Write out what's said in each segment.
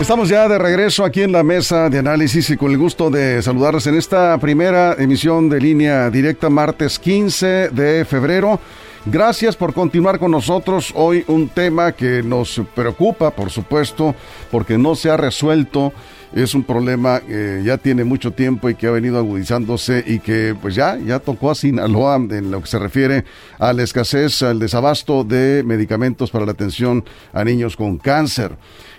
Estamos ya de regreso aquí en la mesa de análisis y con el gusto de saludarles en esta primera emisión de línea directa martes 15 de febrero. Gracias por continuar con nosotros. Hoy un tema que nos preocupa, por supuesto, porque no se ha resuelto. Es un problema que ya tiene mucho tiempo y que ha venido agudizándose y que pues ya, ya tocó a Sinaloa en lo que se refiere a la escasez, al desabasto de medicamentos para la atención a niños con cáncer.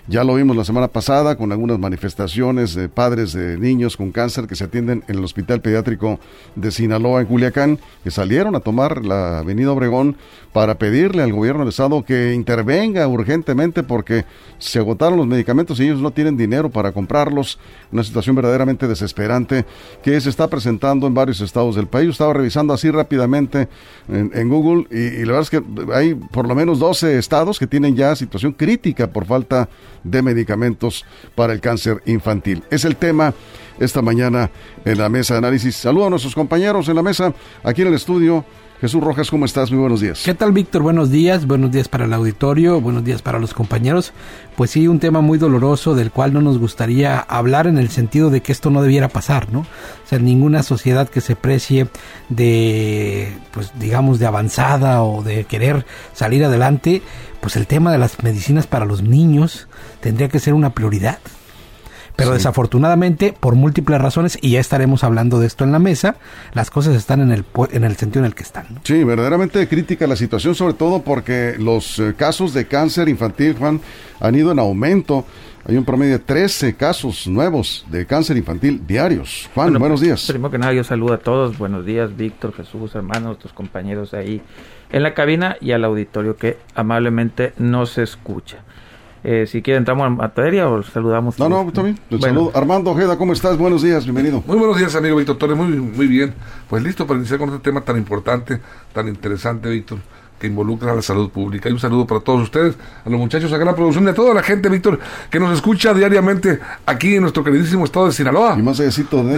Ya lo vimos la semana pasada con algunas manifestaciones de padres de niños con cáncer que se atienden en el Hospital Pediátrico de Sinaloa en Culiacán, que salieron a tomar la Avenida Obregón para pedirle al gobierno del estado que intervenga urgentemente porque se agotaron los medicamentos y ellos no tienen dinero para Una situación verdaderamente desesperante que se está presentando en varios estados del país. estaba revisando así rápidamente en, Google y, y, la verdad es que hay por lo menos 12 estados que tienen ya situación crítica por falta de medicamentos para el cáncer infantil. Es el tema esta mañana en la mesa de análisis. Saludo a nuestros compañeros en la mesa, aquí en el estudio. Jesús Rojas, ¿cómo estás? Muy buenos días. ¿Qué tal, Víctor? Buenos días, buenos días para el auditorio, buenos días para los compañeros. Pues sí, un tema muy doloroso del cual no nos gustaría hablar en el sentido de que esto no debiera pasar, ¿no? O sea, ninguna sociedad que se precie de, pues digamos, de avanzada o de querer salir adelante, pues el tema de las medicinas para los niños tendría que ser una prioridad. Pero desafortunadamente, por múltiples razones, y ya estaremos hablando de esto en la mesa, las cosas están en el, en el sentido en el que están. Sí, verdaderamente crítica la situación, sobre todo porque los eh, casos de cáncer infantil, Juan, han ido en aumento. Hay un promedio de 13 casos nuevos de cáncer infantil diarios. Juan, buenos días. Primero que nada, yo saludo a todos. Buenos días, Víctor, Jesús, hermanos, tus compañeros ahí en la cabina y al auditorio que amablemente nos escucha. Eh, si quiere entramos en materia o saludamos. No, no, está bien. Armando Ojeda, ¿cómo estás? Buenos días, bienvenido. Muy buenos días, amigo Víctor Torres. Muy, muy bien. Pues listo para iniciar con este tema tan importante, tan interesante, Víctor que involucra a la salud pública. Y un saludo para todos ustedes, a los muchachos acá en la producción, y a toda la gente, Víctor, que nos escucha diariamente aquí en nuestro queridísimo estado de Sinaloa. Y más de...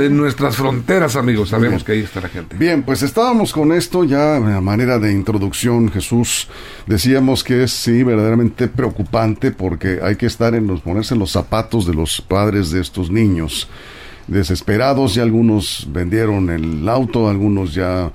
En nuestras fronteras, amigos, sabemos que ahí está la gente. Bien, pues estábamos con esto ya a manera de introducción, Jesús. Decíamos que es sí verdaderamente preocupante porque hay que estar en los, ponerse en los zapatos de los padres de estos niños desesperados y algunos vendieron el auto, algunos ya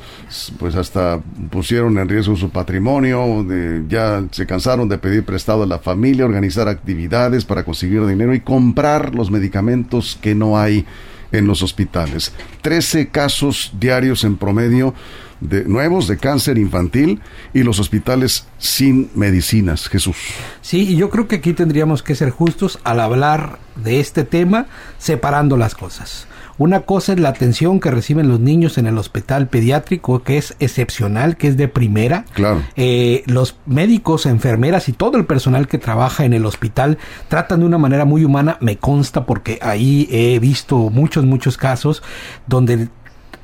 pues hasta pusieron en riesgo su patrimonio, ya se cansaron de pedir prestado a la familia, organizar actividades para conseguir dinero y comprar los medicamentos que no hay en los hospitales. Trece casos diarios en promedio de nuevos de cáncer infantil y los hospitales sin medicinas, Jesús. Sí, y yo creo que aquí tendríamos que ser justos al hablar de este tema separando las cosas. Una cosa es la atención que reciben los niños en el hospital pediátrico, que es excepcional, que es de primera. Claro. Eh, los médicos, enfermeras y todo el personal que trabaja en el hospital tratan de una manera muy humana, me consta, porque ahí he visto muchos, muchos casos donde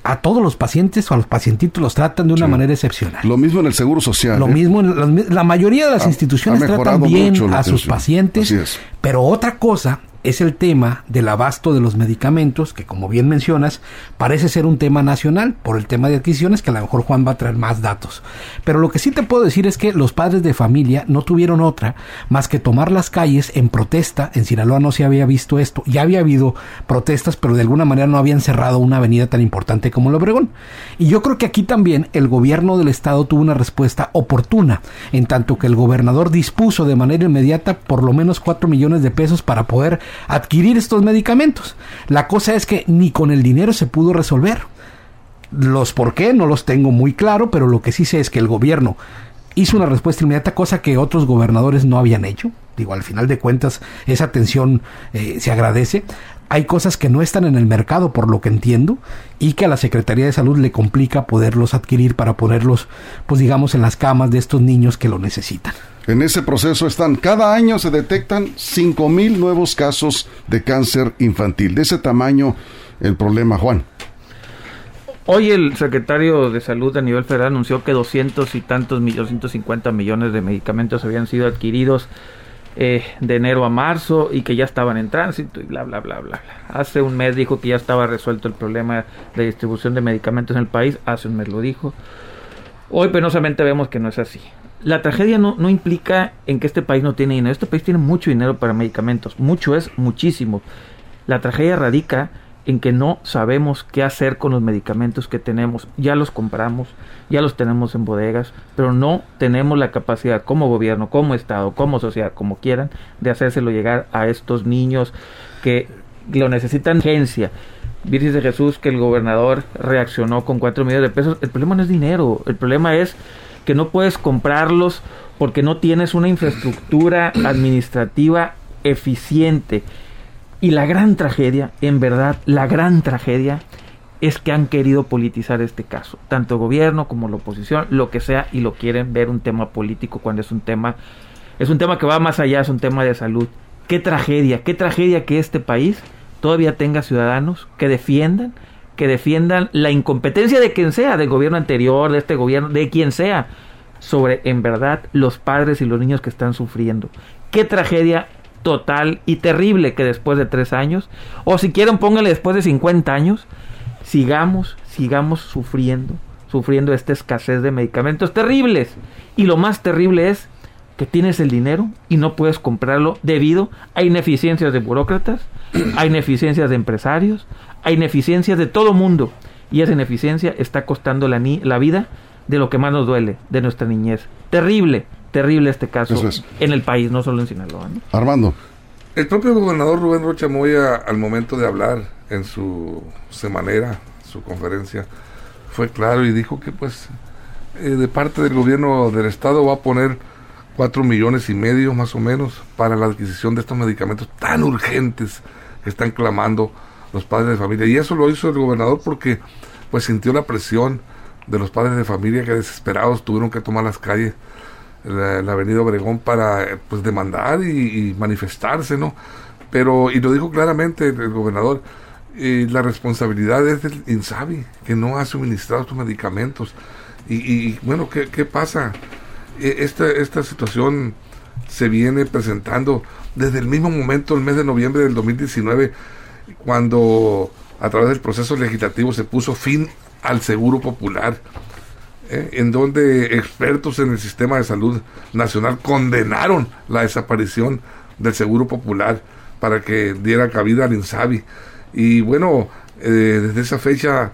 a todos los pacientes o a los pacientitos los tratan de una manera excepcional. Lo mismo en el Seguro Social. Lo ¿eh? mismo en la, mayoría de las instituciones tratan bien a sus pacientes, pero otra cosa es el tema del abasto de los medicamentos, que como bien mencionas, parece ser un tema nacional por el tema de adquisiciones, que a lo mejor Juan va a traer más datos. Pero lo que sí te puedo decir es que los padres de familia no tuvieron otra más que tomar las calles en protesta. En Sinaloa no se había visto esto. Ya había habido protestas, pero de alguna manera no habían cerrado una avenida tan importante como el Obregón. Y yo creo que aquí también el gobierno del estado tuvo una respuesta oportuna, en tanto que el gobernador dispuso de manera inmediata por lo menos 4 millones de pesos para poder adquirir estos medicamentos. La cosa es que ni con el dinero se pudo resolver. Los por qué no los tengo muy claro, pero lo que sí sé es que el gobierno hizo una respuesta inmediata, cosa que otros gobernadores no habían hecho. Digo, al final de cuentas, esa atención eh, se agradece. Hay cosas que no están en el mercado, por lo que entiendo, y que a la Secretaría de Salud le complica poderlos adquirir para ponerlos, pues digamos, en las camas de estos niños que lo necesitan. En ese proceso están, cada año se detectan 5 mil nuevos casos de cáncer infantil. De ese tamaño el problema, Juan. Hoy el secretario de Salud a nivel federal anunció que 200 y tantos millones, 250 millones de medicamentos habían sido adquiridos eh, de enero a marzo y que ya estaban en tránsito y bla, bla, bla, bla. Hace un mes dijo que ya estaba resuelto el problema de distribución de medicamentos en el país, hace un mes lo dijo. Hoy penosamente vemos que no es así. La tragedia no, no implica en que este país no tiene dinero, este país tiene mucho dinero para medicamentos, mucho es muchísimo. La tragedia radica en que no sabemos qué hacer con los medicamentos que tenemos. Ya los compramos, ya los tenemos en bodegas, pero no tenemos la capacidad como gobierno, como Estado, como sociedad, como quieran, de hacérselo llegar a estos niños que lo necesitan urgencia. Virgen de Jesús que el gobernador reaccionó con 4 millones de pesos. El problema no es dinero, el problema es que no puedes comprarlos porque no tienes una infraestructura administrativa eficiente y la gran tragedia, en verdad, la gran tragedia es que han querido politizar este caso, tanto el gobierno como la oposición, lo que sea, y lo quieren ver un tema político cuando es un tema, es un tema que va más allá, es un tema de salud. Qué tragedia, qué tragedia que este país todavía tenga ciudadanos que defiendan, que defiendan la incompetencia de quien sea, del gobierno anterior, de este gobierno, de quien sea, sobre en verdad los padres y los niños que están sufriendo. Qué tragedia total y terrible que después de tres años, o si quieren pónganle después de 50 años, sigamos, sigamos sufriendo, sufriendo esta escasez de medicamentos terribles. Y lo más terrible es que tienes el dinero y no puedes comprarlo debido a ineficiencias de burócratas, a ineficiencias de empresarios, a ineficiencias de todo mundo. Y esa ineficiencia está costando la, la vida de lo que más nos duele, de nuestra niñez. Terrible, terrible este caso en el país, no solo en Sinaloa. Armando. El propio gobernador Rubén Rocha Moya, al momento de hablar en su semanera, su conferencia, fue claro y dijo que pues eh, de parte del gobierno del estado va a poner cuatro millones y medio más o menos para la adquisición de estos medicamentos tan urgentes que están clamando los padres de familia. Y eso lo hizo el gobernador porque pues sintió la presión de los padres de familia que desesperados tuvieron que tomar las calles la, avenida Obregón para pues demandar y, manifestarse, ¿no? Pero, y lo dijo claramente el, gobernador, eh, la responsabilidad es del INSABI, que no ha suministrado estos medicamentos. Y, bueno, ¿qué, ¿qué, pasa? E, esta, esta situación se viene presentando desde el mismo momento, el mes de noviembre del 2019, cuando a través del proceso legislativo se puso fin al seguro popular ¿eh? en donde expertos en el sistema de salud nacional condenaron la desaparición del Seguro Popular para que diera cabida al INSABI. Y bueno, eh, desde esa fecha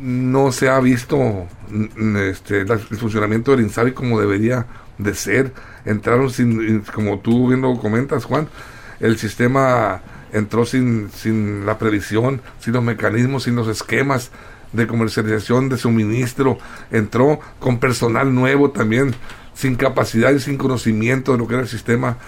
no se ha visto este, el funcionamiento del INSABI como debería de ser. Entraron sin, como tú bien lo comentas, Juan, el sistema entró sin, sin la previsión, sin los mecanismos, sin los esquemas de comercialización de suministro, entró con personal nuevo también, sin capacidad y sin conocimiento de lo que era el sistema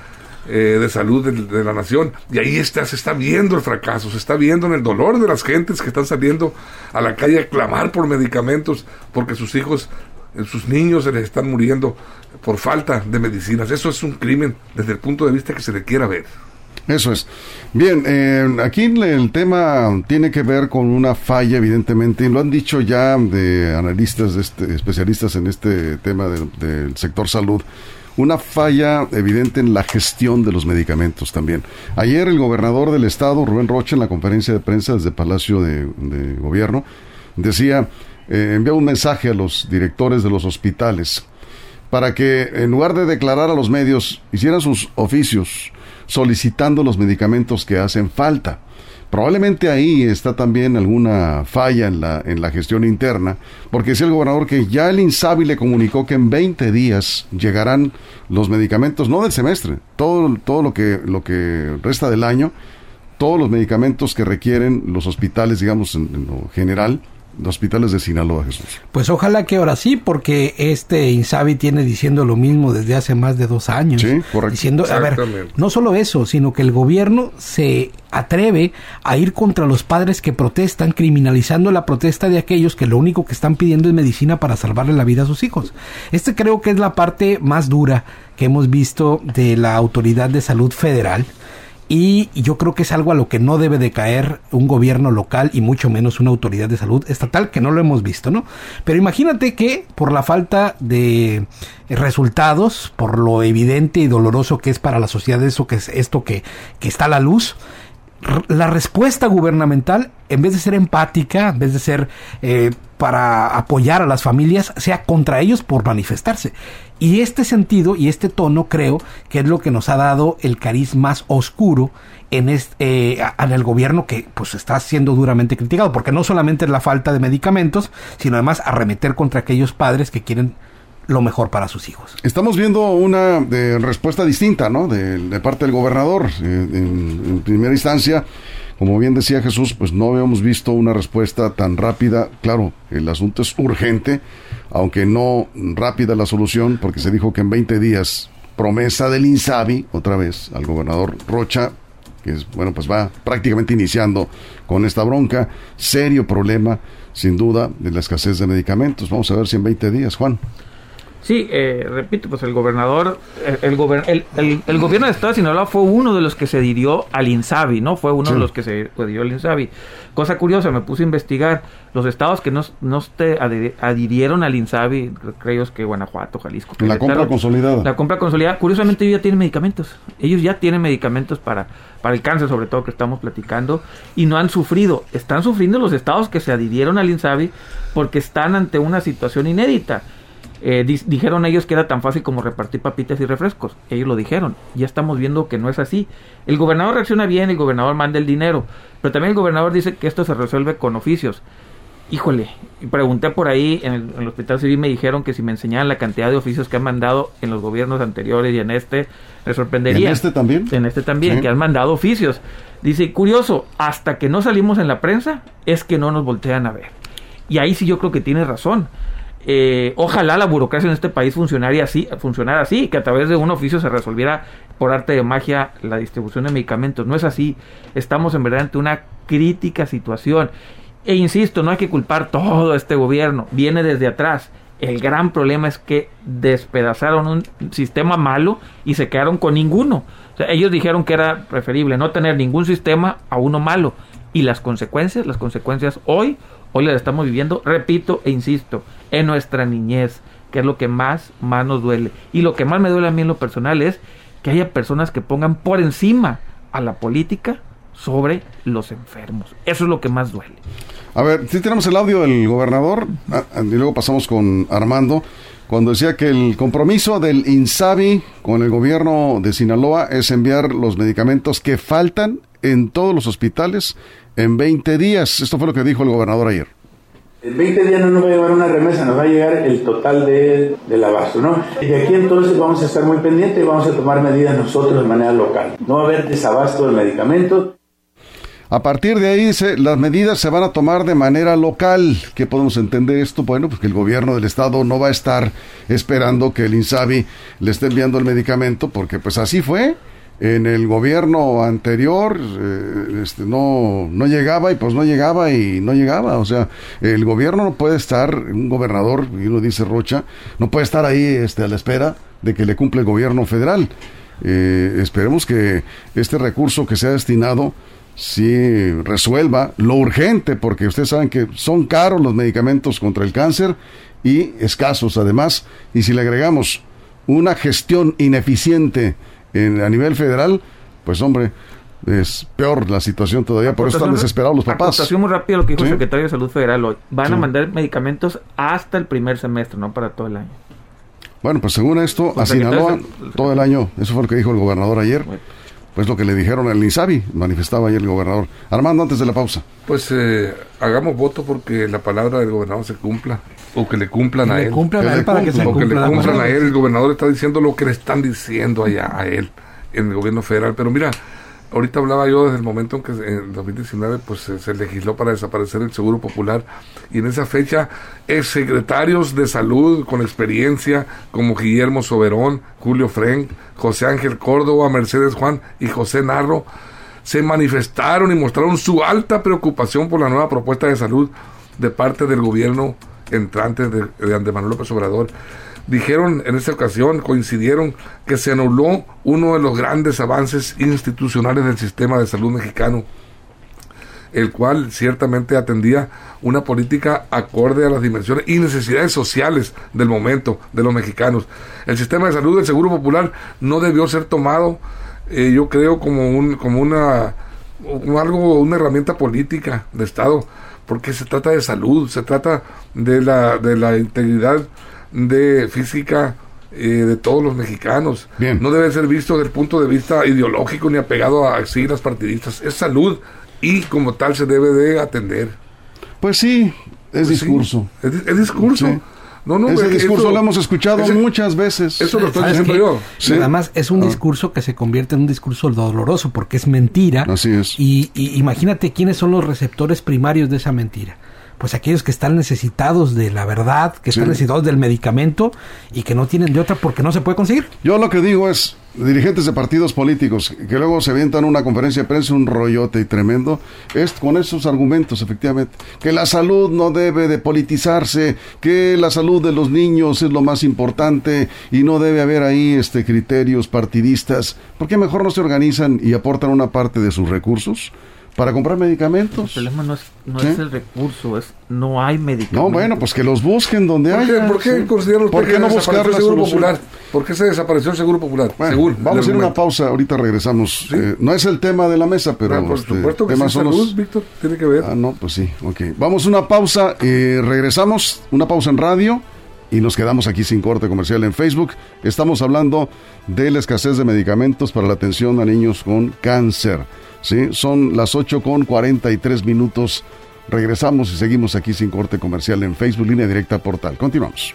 eh, de salud de, la nación. Y ahí está, se está viendo el fracaso, se está viendo en el dolor de las gentes que están saliendo a la calle a clamar por medicamentos porque sus hijos, eh, sus niños se les están muriendo por falta de medicinas. Eso es un crimen desde el punto de vista que se le quiera ver. Eso es. Bien, eh, aquí el tema tiene que ver con una falla, evidentemente, y lo han dicho ya de analistas, este, especialistas en este tema del sector salud, una falla evidente en la gestión de los medicamentos también. Ayer el gobernador del estado, Rubén Rocha, en la conferencia de prensa desde Palacio de, Gobierno, decía, eh, envió un mensaje a los directores de los hospitales para que en lugar de declarar a los medios, hicieran sus oficios solicitando los medicamentos que hacen falta. Probablemente ahí está también alguna falla en la, en la gestión interna, porque es el gobernador que ya el INSABI le comunicó que en 20 días llegarán los medicamentos, no del semestre, todo, todo lo, que, lo que resta del año, todos los medicamentos que requieren los hospitales, digamos, en, lo general, hospitales de Sinaloa, Jesús. Pues ojalá que ahora sí, porque este Insabi tiene diciendo lo mismo desde hace más de dos años. Sí, correcto. Diciendo, a ver, no solo eso, sino que el gobierno se atreve a ir contra los padres que protestan, criminalizando la protesta de aquellos que lo único que están pidiendo es medicina para salvarle la vida a sus hijos. Este creo que es la parte más dura que hemos visto de la Autoridad de Salud Federal y yo creo que es algo a lo que no debe de caer un gobierno local y mucho menos una autoridad de salud estatal que no lo hemos visto, ¿no? Pero imagínate que por la falta de resultados, por lo evidente y doloroso que es para la sociedad eso que es esto que, que está a la luz, la respuesta gubernamental, en vez de ser empática, en vez de ser eh, para apoyar a las familias, sea contra ellos por manifestarse. Y este sentido y este tono creo que es lo que nos ha dado el cariz más oscuro en, este, eh, en el gobierno que pues está siendo duramente criticado, porque no solamente es la falta de medicamentos, sino además arremeter contra aquellos padres que quieren lo mejor para sus hijos. Estamos viendo una de respuesta distinta, ¿no? De, parte del gobernador. Eh, en, primera instancia, como bien decía Jesús, pues no habíamos visto una respuesta tan rápida. Claro, el asunto es urgente, aunque no rápida la solución, porque se dijo que en 20 días, promesa del INSABI, otra vez, al gobernador Rocha, que es, bueno, pues va prácticamente iniciando con esta bronca, serio problema, sin duda, de la escasez de medicamentos. Vamos a ver si en 20 días, Juan. Sí, eh, repito, pues el gobernador, el, el, el, el, gobierno de Estado de Sinaloa fue uno de los que se adhirió al INSABI, ¿no? Fue uno de los que se adhirió al INSABI. Cosa curiosa, me puse a investigar los estados que no, no te adhirieron al INSABI, creo que Guanajuato, Jalisco. La compra consolidada. La compra consolidada. Curiosamente ellos ya tienen medicamentos. Ellos ya tienen medicamentos para, para el cáncer, sobre todo que estamos platicando, y no han sufrido. Están sufriendo los estados que se adhirieron al INSABI porque están ante una situación inédita eh, dijeron ellos que era tan fácil como repartir papitas y refrescos. Ellos lo dijeron. Ya estamos viendo que no es así. El gobernador reacciona bien, el gobernador manda el dinero. Pero también el gobernador dice que esto se resuelve con oficios. Híjole, y pregunté por ahí en el, hospital civil, me dijeron que si me enseñaran la cantidad de oficios que han mandado en los gobiernos anteriores y en este, me sorprendería. ¿En este también? En este también, que han mandado oficios. Dice, curioso, hasta que no salimos en la prensa, es que no nos voltean a ver. Y ahí sí yo creo que tiene razón. Eh, ojalá la burocracia en este país funcionara así, funcionara así, que a través de un oficio se resolviera por arte de magia la distribución de medicamentos. No es así. Estamos en verdad ante una crítica situación. E insisto, no hay que culpar todo este gobierno. Viene desde atrás. El gran problema es que despedazaron un sistema malo y se quedaron con ninguno. ellos dijeron que era preferible no tener ningún sistema a uno malo. Y las consecuencias, las consecuencias hoy Hoy la estamos viviendo, repito e insisto, en nuestra niñez, que es lo que más, más nos duele. Y lo que más me duele a mí en lo personal es que haya personas que pongan por encima a la política sobre los enfermos. Eso es lo que más duele. A ver, si tenemos el audio del gobernador ah, ah, y luego pasamos con Armando cuando decía que el compromiso del INSABI con el gobierno de Sinaloa es enviar los medicamentos que faltan en todos los hospitales en 20 días. Esto fue lo que dijo el gobernador ayer. En 20 días no nos va a llevar una remesa, nos va a llegar el total de, del abasto, ¿no? Y aquí entonces vamos a estar muy pendientes y vamos a tomar medidas nosotros de manera local. No va a haber desabasto de medicamentos. A partir de ahí las medidas se van a tomar de manera local. ¿Qué podemos entender esto? Bueno, pues que el gobierno del estado no va a estar esperando que el INSABI le esté enviando el medicamento, porque pues así fue en el gobierno anterior eh, este, no, no llegaba y pues no llegaba y no llegaba. O sea, el gobierno no puede estar, un gobernador, y uno dice Rocha, no puede estar ahí este, a la espera de que le cumpla el gobierno federal. Eh, esperemos que este recurso que se ha destinado sí resuelva lo urgente, porque ustedes saben que son caros los medicamentos contra el cáncer y escasos además. Y si le agregamos una gestión ineficiente, a nivel federal, pues hombre, es peor la situación todavía, por eso están desesperados los papás. muy rápido lo que dijo el secretario de Salud Federal hoy. Van a mandar medicamentos hasta el primer semestre, no para todo el año. Bueno, pues según esto, a Sinaloa, todo el año, eso fue lo que dijo el gobernador ayer. Pues lo que le dijeron al INSABI, manifestaba ayer el gobernador. Armando, antes de la pausa. Pues eh, hagamos voto porque la palabra del gobernador se cumpla, o que le cumplan a él. Cumplan a él para que se que le cumplan a él. El gobernador está diciendo lo que le están diciendo allá a él, en el gobierno federal. Pero mira, Ahorita hablaba yo desde el momento en que en 2019 pues se, legisló para desaparecer el Seguro Popular. Y en esa fecha secretarios de salud con experiencia como Guillermo Soberón, Julio Frank, José Ángel Córdoba, Mercedes Juan y José Narro se manifestaron y mostraron su alta preocupación por la nueva propuesta de salud de parte del gobierno entrante de, de Andrés Manuel López Obrador dijeron en esta ocasión, coincidieron que se anuló uno de los grandes avances institucionales del sistema de salud mexicano, el cual ciertamente atendía una política acorde a las dimensiones y necesidades sociales del momento de los mexicanos. El sistema de salud del Seguro Popular no debió ser tomado, eh, yo creo, como, un, como una, algo, una herramienta política de Estado, porque se trata de salud, se trata de la, de la integridad de física eh, de todos los mexicanos. No debe ser visto desde el punto de vista ideológico ni apegado a siglas partidistas. Es salud y como tal se debe de atender. Pues sí, es pues discurso. es, discurso. No, no, Ese discurso lo hemos escuchado muchas veces. Eso lo estoy diciendo yo. Además, es un ah. discurso que se convierte en un discurso doloroso porque es mentira. Así es. y imagínate quiénes son los receptores primarios de esa mentira pues aquellos que están necesitados de la verdad, que están necesitados del medicamento y que no tienen de otra porque no se puede conseguir. Yo lo que digo es, dirigentes de partidos políticos que luego se avientan una conferencia de prensa, un rollote y tremendo, es con esos argumentos, efectivamente, que la salud no debe de politizarse, que la salud de los niños es lo más importante y no debe haber ahí este criterios partidistas, ¿por qué mejor no se organizan y aportan una parte de sus recursos? Para comprar medicamentos. El problema no es, no es el recurso, es no hay medicamentos. No, bueno, pues que los busquen donde hay. ¿Por qué consideran ¿Por qué no buscar el Seguro Popular? ¿Por qué se desapareció el Seguro Popular? Bueno, vamos a ir a una pausa, ahorita regresamos. Eh, no es el tema de la mesa, pero ah, por este, supuesto que sí, salud, Víctor, tiene que ver. Ah, no, pues sí, ok. Vamos a una pausa, eh, regresamos, una pausa en radio y nos quedamos aquí sin corte comercial en Facebook. Estamos hablando de la escasez de medicamentos para la atención a niños con cáncer. ¿Sí? Son las 8 con 43 minutos. Regresamos y seguimos aquí sin corte comercial en Facebook, línea directa portal. Continuamos.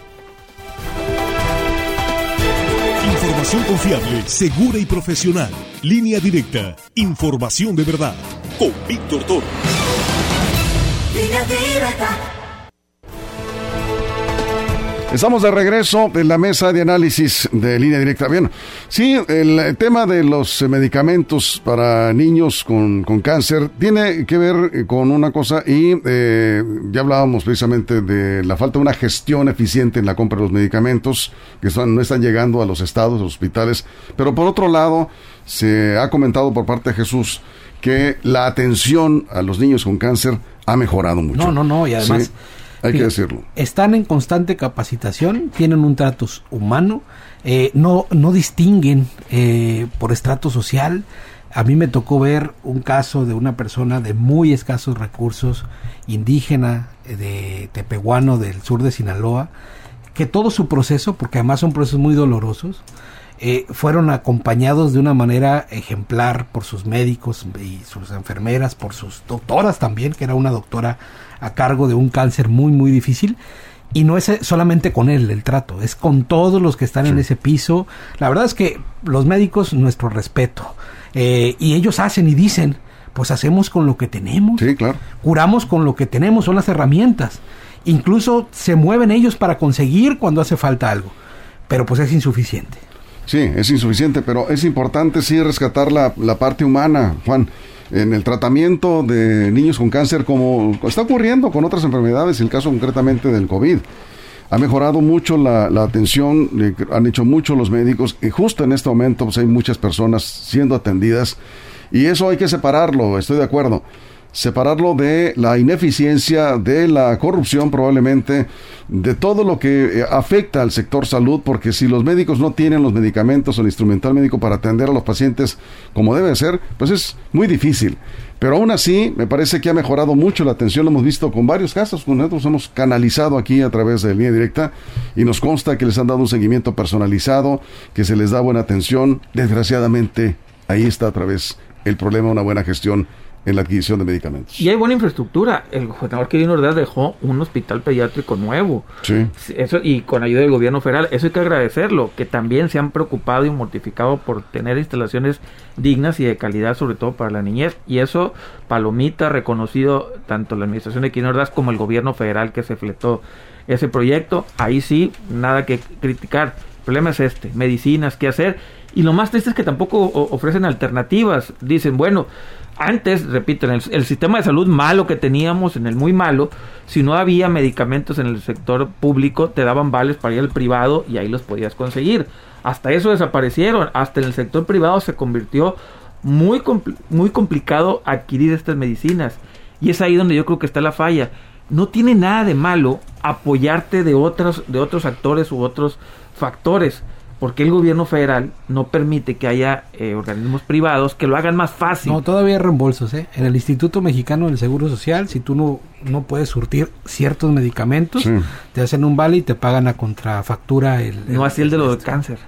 Información confiable, segura y profesional. Línea directa. Información de verdad. Con Víctor Toro. Línea directa. Estamos de regreso en la mesa de análisis de línea directa. Bien, sí, el tema de los medicamentos para niños con, cáncer tiene que ver con una cosa y eh, ya hablábamos precisamente de la falta de una gestión eficiente en la compra de los medicamentos que no están llegando a los estados, a los hospitales. Pero por otro lado, se ha comentado por parte de Jesús que la atención a los niños con cáncer ha mejorado mucho. No, no, no, y además... Hay que decirlo. Están en constante capacitación, tienen un trato humano, eh, no, no distinguen eh, por estrato social. A mí me tocó ver un caso de una persona de muy escasos recursos, indígena eh, de Tepehuano del sur de Sinaloa, que todo su proceso, porque además son procesos muy dolorosos, fueron acompañados de una manera ejemplar por sus médicos y sus enfermeras, por sus doctoras también, que era una doctora a cargo de un cáncer muy, muy difícil. Y no es solamente con él el trato, es con todos los que están en ese piso. La verdad es que los médicos, nuestro respeto. Eh, y ellos hacen y dicen, pues hacemos con lo que tenemos. Sí, claro. Curamos con lo que tenemos, son las herramientas. Incluso se mueven ellos para conseguir cuando hace falta algo. Pero pues es insuficiente. Sí, es insuficiente, pero es importante sí rescatar la, la parte humana, Juan en el tratamiento de niños con cáncer como está ocurriendo con otras enfermedades, el caso concretamente del COVID. Ha mejorado mucho la, atención, han hecho mucho los médicos y justo en este momento pues, hay muchas personas siendo atendidas y eso hay que separarlo, estoy de acuerdo separarlo de la ineficiencia, de la corrupción probablemente, de todo lo que eh, afecta al sector salud, porque si los médicos no tienen los medicamentos o el instrumental médico para atender a los pacientes como debe ser, pues es muy difícil. Pero aún así, me parece que ha mejorado mucho la atención, lo hemos visto con varios casos, nosotros hemos canalizado aquí a través de línea directa y nos consta que les han dado un seguimiento personalizado, que se les da buena atención. Desgraciadamente, ahí está a través el problema una buena gestión en la adquisición de medicamentos. Y hay buena infraestructura. El gobernador Quirino Ordaz dejó un hospital pediátrico nuevo. Sí. Eso, y con ayuda del gobierno federal. Eso hay que agradecerlo, que también se han preocupado y mortificado por tener instalaciones dignas y de calidad, sobre todo para la niñez. Y eso, Palomita, reconocido tanto la administración de Quirino Ordaz como el gobierno federal que se fletó ese proyecto. Ahí sí, nada que criticar. El problema es este, medicinas, qué hacer. Y lo más triste es que tampoco ofrecen alternativas. Dicen, bueno, antes, repito, en el, sistema de salud malo que teníamos, en el muy malo, si no había medicamentos en el sector público, te daban vales para ir al privado y ahí los podías conseguir. Hasta eso desaparecieron. Hasta en el sector privado se convirtió muy, muy complicado adquirir estas medicinas. Y es ahí donde yo creo que está la falla. No tiene nada de malo apoyarte de otros, de otros actores u otros factores porque el gobierno federal no permite que haya eh, organismos privados que lo hagan más fácil. No, todavía hay reembolsos, ¿eh? En el Instituto Mexicano del Seguro Social, si tú no, no puedes surtir ciertos medicamentos, te hacen un vale y te pagan a contrafactura el... no así el de los de este. cáncer.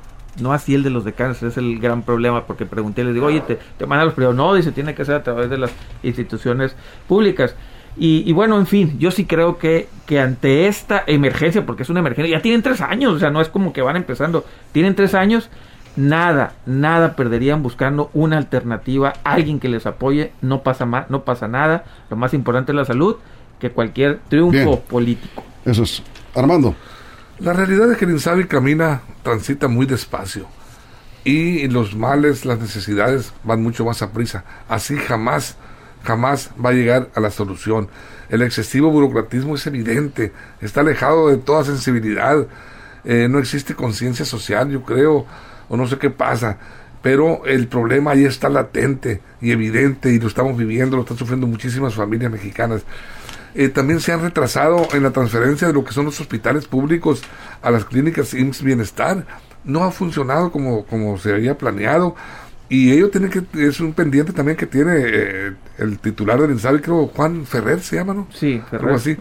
No así el de los de cáncer, es el gran problema, porque pregunté, les digo, oye, te, te mandan los privados. No, dice, tiene que ser a través de las instituciones públicas. Y, bueno, en fin, yo sí creo que, que ante esta emergencia, porque es una emergencia, ya tienen tres años, o sea, no es como que van empezando, tienen tres años, nada, nada perderían buscando una alternativa, alguien que les apoye, no pasa más, no pasa nada, lo más importante es la salud que cualquier triunfo político. Eso es. Armando. La realidad es que el Insabi camina, transita muy despacio y los males, las necesidades van mucho más a prisa. Así jamás jamás va a llegar a la solución. El excesivo burocratismo es evidente, está alejado de toda sensibilidad, eh, no existe conciencia social, yo creo, o no sé qué pasa, pero el problema ahí está latente y evidente y lo estamos viviendo, lo están sufriendo muchísimas familias mexicanas. Eh, también se han retrasado en la transferencia de lo que son los hospitales públicos a las clínicas IMSS Bienestar. No ha funcionado como, como se había planeado y ello tiene que, es un pendiente también que tiene eh, el titular del INSABI, creo, Juan Ferrer se llama, ¿no? Sí, Ferrer. así.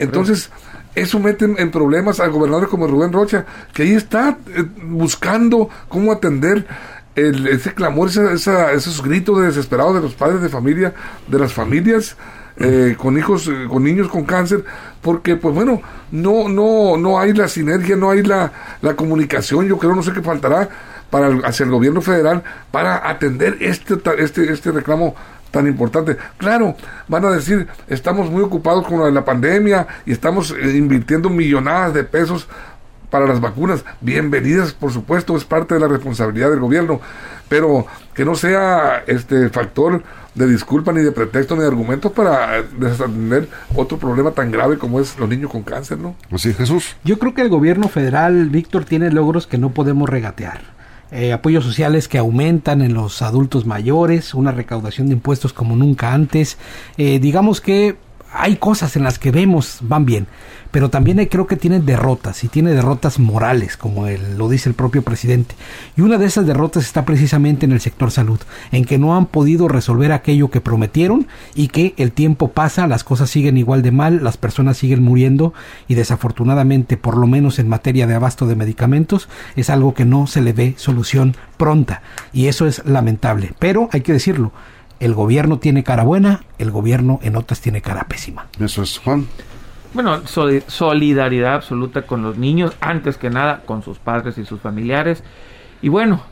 Entonces, eso mete en, problemas al gobernador como Rubén Rocha, que ahí está eh, buscando cómo atender el, ese clamor, esa, esos gritos de desesperados de los padres de familia, de las familias. Eh, con hijos, con niños con cáncer, porque pues bueno, no, no, no hay la sinergia, no hay la, la comunicación, yo creo, no sé qué faltará, para hacia el gobierno federal para atender este, este, este reclamo tan importante. Claro, van a decir, estamos muy ocupados con la pandemia y estamos eh, invirtiendo millonadas de pesos para las vacunas. Bienvenidas, por supuesto, es parte de la responsabilidad del gobierno, pero que no sea este factor de disculpa ni de pretexto ni de argumento para desatender otro problema tan grave como es los niños con cáncer, ¿no? Así, Jesús. Yo creo que el gobierno federal, Víctor, tiene logros que no podemos regatear eh, apoyos sociales que aumentan en los adultos mayores, una recaudación de impuestos como nunca antes. Eh, digamos que hay cosas en las que vemos van bien, pero también creo que tiene derrotas y tiene derrotas morales, como lo dice el propio presidente. Y una de esas derrotas está precisamente en el sector salud, en que no han podido resolver aquello que prometieron y que el tiempo pasa, las cosas siguen igual de mal, las personas siguen muriendo y desafortunadamente, por lo menos en materia de abasto de medicamentos, es algo que no se le ve solución pronta y eso es lamentable. Pero hay que decirlo, el gobierno tiene cara buena, el gobierno en otras tiene cara pésima. Eso es, Juan. Bueno, solidaridad absoluta con los niños, antes que nada con sus padres y sus familiares. Y bueno,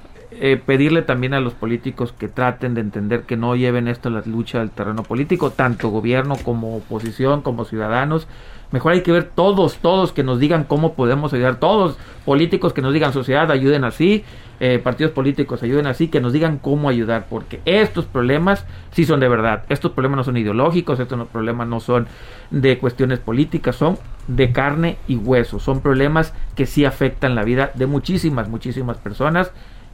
eh, pedirle también a los políticos que traten de entender que no lleven esto a la lucha del terreno político, tanto gobierno como oposición, como ciudadanos. Mejor hay que ver todos, todos que nos digan cómo podemos ayudar, todos políticos que nos digan sociedad, ayuden así, eh, partidos políticos ayuden así, que nos digan cómo ayudar, porque estos problemas sí son de verdad, estos problemas no son ideológicos, estos problemas no son de cuestiones políticas, son de carne y hueso, son problemas que sí afectan la vida de muchísimas, muchísimas personas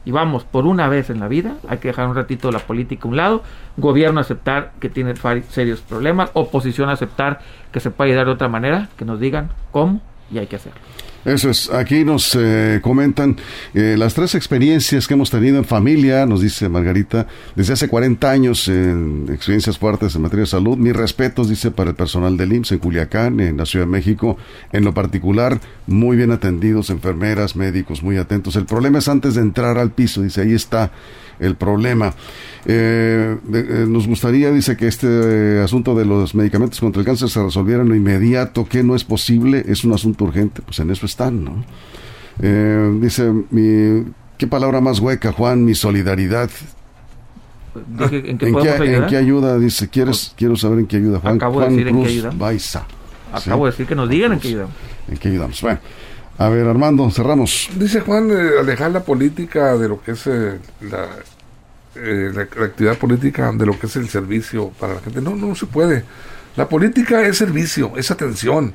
y vamos, por una vez en la vida, hay que dejar un ratito la política a un lado, gobierno aceptar que tiene serios problemas, oposición aceptar que se puede ayudar de otra manera, que nos digan cómo y hay que hacerlo. Eso es, aquí nos eh, comentan eh, las tres experiencias que hemos tenido en familia, nos dice Margarita, desde hace 40 años en experiencias fuertes en materia de salud. Mis respetos, dice, para el personal del IMSS en Culiacán, en la Ciudad de México, en lo particular, muy bien atendidos, enfermeras, médicos, muy atentos. El problema es antes de entrar al piso, dice, ahí está el problema. Eh, eh, nos gustaría, dice, que este asunto de los medicamentos contra el cáncer se resolviera en lo inmediato, que no es posible, es un asunto urgente, pues en eso están, ¿no? dice, mi, ¿qué palabra más hueca, Juan? Mi solidaridad. ¿En qué, ayuda? Dice, ¿quieres, quiero saber en qué ayuda. Juan, Acabo de decir en qué ayuda. Baiza. Acabo de decir que nos digan en qué ayudamos. ¿En qué ayudamos? Bueno, a ver, Armando, cerramos. Dice Juan, eh, alejar la política de lo que es eh, eh, la, la, actividad política, de lo que es el servicio para la gente. No, no se puede. La política es servicio, es atención.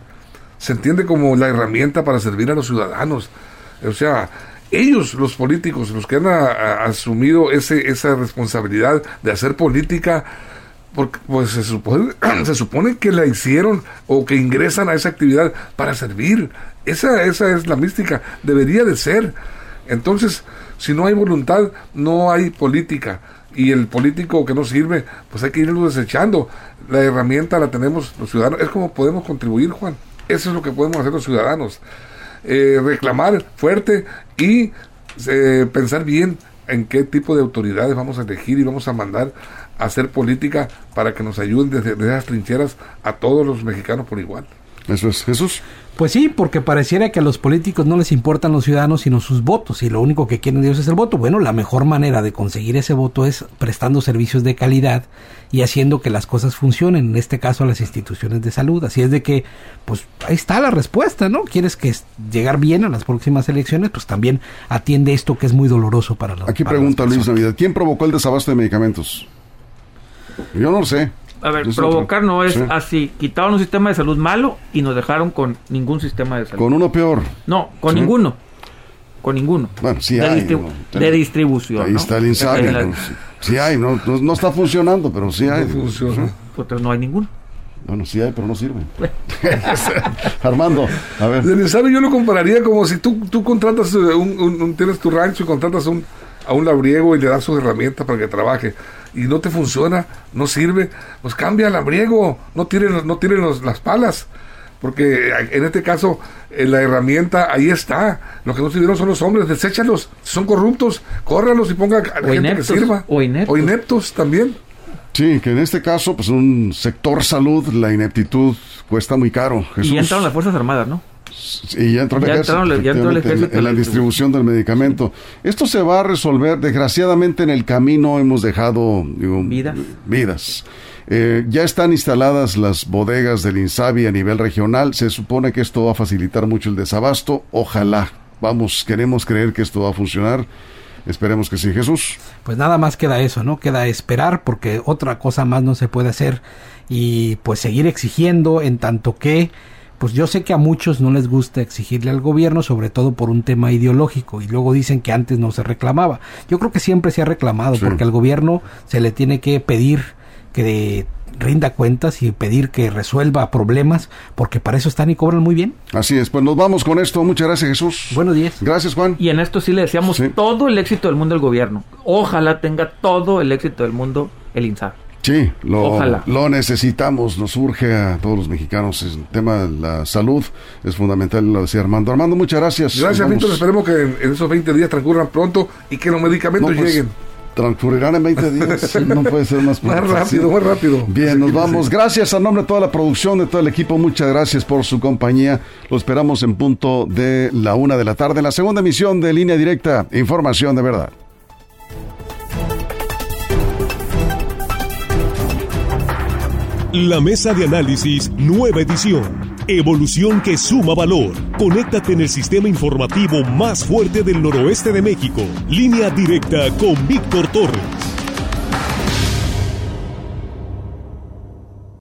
Se entiende como la herramienta para servir a los ciudadanos. O sea, ellos, los políticos, los que han asumido ese, esa responsabilidad de hacer política, porque pues se supone, se supone que la hicieron o que ingresan a esa actividad para servir. Esa, esa es la mística, debería de ser. Entonces, si no hay voluntad, no hay política. Y el político que no sirve, pues hay que irlo desechando. La herramienta la tenemos los ciudadanos. Es como podemos contribuir, Juan. Eso es lo que podemos hacer los ciudadanos. Eh, reclamar fuerte y eh, pensar bien en qué tipo de autoridades vamos a elegir y vamos a mandar a hacer política para que nos ayuden desde, desde esas trincheras a todos los mexicanos por igual. Eso es Jesús. Pues sí, porque pareciera que a los políticos no les importan los ciudadanos sino sus votos y lo único que quieren ellos es el voto. Bueno, la mejor manera de conseguir ese voto es prestando servicios de calidad y haciendo que las cosas funcionen, en este caso a las instituciones de salud. Así es de que, pues ahí está la respuesta, ¿no? ¿Quieres que llegar bien a las próximas elecciones? Pues también atiende esto que es muy doloroso para los Aquí pregunta Luis Navidad, ¿quién provocó el desabasto de medicamentos? Yo no lo sé. A ver, provocar no es así. Quitaron un sistema de salud malo y nos dejaron con ningún sistema de salud. Con uno peor. No, con ninguno. Con ninguno. Bueno, sí de hay. de distribución. Ahí está el INSABI. sí, hay, no, no, está funcionando, pero sí hay. No funciona. Pues no hay ninguno. Bueno, sí hay, pero no sirve. Armando, a ver. El INSABI yo lo compararía como si tú, tú contratas, eh, un, un, tienes tu rancho y contratas un, a un labriego y le das sus herramientas para que trabaje y no te funciona, no sirve, pues cambia el abriego, no tiren, no tiren las palas. Porque en este caso eh, la herramienta ahí está. Lo que no sirvieron son los hombres, deséchalos. son corruptos, córralos y ponga a gente que sirva. O ineptos. o ineptos también. Sí, que en este caso, pues un sector salud, la ineptitud cuesta muy caro. Y entraron las Fuerzas Armadas, ¿no? Y ya entró el ejército, en, la distribución del medicamento. Esto se va a resolver, desgraciadamente en el camino hemos dejado vidas. Eh, ya están instaladas las bodegas del Insabi a nivel regional. Se supone que esto va a facilitar mucho el desabasto. Ojalá. Vamos, queremos creer que esto va a funcionar. Esperemos que sí, Jesús. Pues nada más queda eso, ¿no? Queda esperar porque otra cosa más no se puede hacer y pues seguir exigiendo en tanto que pues yo sé que a muchos no les gusta exigirle al gobierno, sobre todo por un tema ideológico, y luego dicen que antes no se reclamaba. Yo creo que siempre se ha reclamado, porque al gobierno se le tiene que pedir que rinda cuentas y pedir que resuelva problemas, porque para eso están y cobran muy bien. Así es, pues nos vamos con esto. Muchas gracias, Jesús. Buenos días. Gracias, Juan. Y en esto sí le deseamos todo el éxito del mundo al gobierno. Ojalá tenga todo el éxito del mundo el INSAR. Sí, lo, lo necesitamos, nos urge a todos los mexicanos. El tema de la salud es fundamental, lo decía Armando. Armando, muchas gracias. Gracias, Víctor. Esperemos que en, esos 20 días transcurran pronto y que los medicamentos pues, lleguen. Transcurrirán en 20 días, no puede ser más Más rápido, más rápido. Bien, nos vamos. Gracias a nombre de toda la producción, de todo el equipo. Muchas gracias por su compañía. Lo esperamos en punto de la una de la tarde en la segunda emisión de Línea Directa. Información de verdad. La mesa de análisis, nueva edición. Evolución que suma valor. Conéctate en el sistema informativo más fuerte del noroeste de México. Línea directa con Víctor Torres.